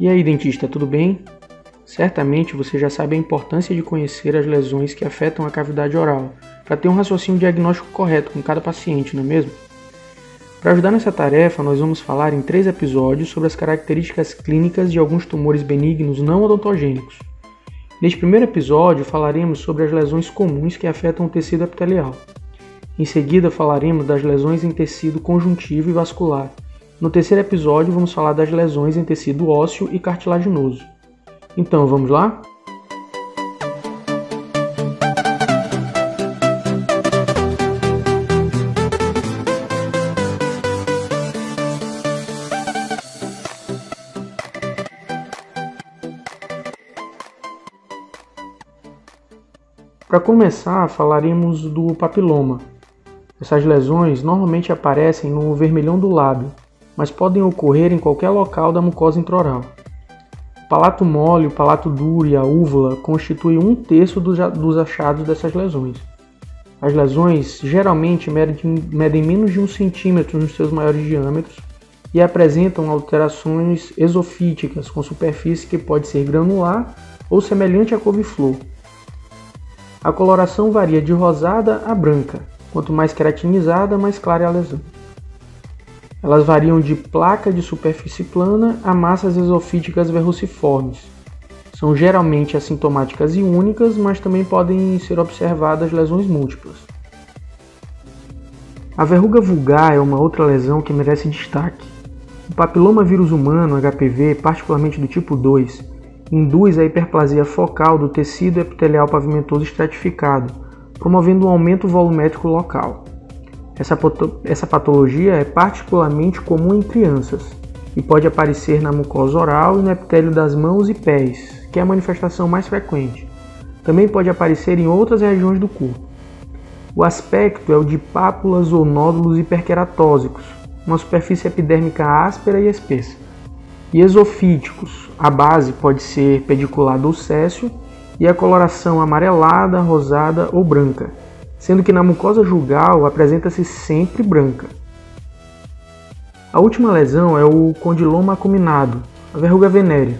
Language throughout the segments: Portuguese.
E aí, dentista, tudo bem? Certamente você já sabe a importância de conhecer as lesões que afetam a cavidade oral, para ter um raciocínio diagnóstico correto com cada paciente, não é mesmo? Para ajudar nessa tarefa, nós vamos falar em três episódios sobre as características clínicas de alguns tumores benignos não odontogênicos. Neste primeiro episódio, falaremos sobre as lesões comuns que afetam o tecido epitelial. Em seguida, falaremos das lesões em tecido conjuntivo e vascular. No terceiro episódio, vamos falar das lesões em tecido ósseo e cartilaginoso. Então, vamos lá? Para começar, falaremos do papiloma. Essas lesões normalmente aparecem no vermelhão do lábio, mas podem ocorrer em qualquer local da mucosa intraoral. O palato mole, o palato duro e a úvula constituem um terço dos achados dessas lesões. As lesões geralmente medem, menos de um centímetro nos seus maiores diâmetros e apresentam alterações esofíticas com superfície que pode ser granular ou semelhante à couve-flor a coloração varia de rosada a branca, quanto mais queratinizada, mais clara é a lesão. Elas variam de placa de superfície plana a massas esofíticas verruciformes. São geralmente assintomáticas e únicas, mas também podem ser observadas lesões múltiplas. A verruga vulgar é uma outra lesão que merece destaque. O papiloma vírus humano, HPV, particularmente do tipo 2, induz a hiperplasia focal do tecido epitelial pavimentoso estratificado, promovendo um aumento volumétrico local. Essa, essa patologia é particularmente comum em crianças e pode aparecer na mucosa oral e no epitélio das mãos e pés, que é a manifestação mais frequente. Também pode aparecer em outras regiões do corpo. O aspecto é o de pápulas ou nódulos hiperqueratósicos, uma superfície epidérmica áspera e espessa e esofíticos. A base pode ser pediculada ou céssio e a coloração amarelada, rosada ou branca, sendo que na mucosa jugal apresenta-se sempre branca. A última lesão é o condiloma acuminado, a verruga venérea.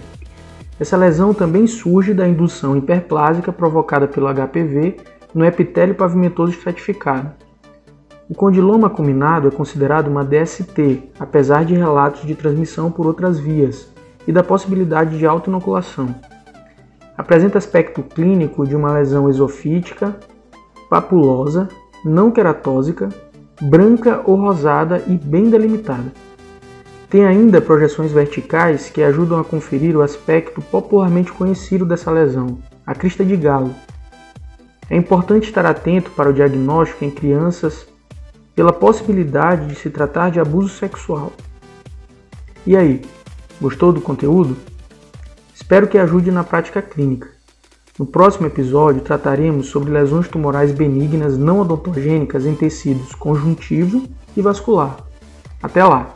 Essa lesão também surge da indução hiperplásica provocada pelo HPV no epitélio pavimentoso estratificado. O condiloma acuminado é considerado uma DST, apesar de relatos de transmissão por outras vias e da possibilidade de autoinoculação. Apresenta aspecto clínico de uma lesão esofítica, papulosa, não queratósica, branca ou rosada e bem delimitada. Tem ainda projeções verticais que ajudam a conferir o aspecto popularmente conhecido dessa lesão, a crista de galo. É importante estar atento para o diagnóstico em crianças pela possibilidade de se tratar de abuso sexual. E aí, gostou do conteúdo? Espero que ajude na prática clínica. No próximo episódio trataremos sobre lesões tumorais benignas não odontogênicas em tecidos conjuntivo e vascular. Até lá!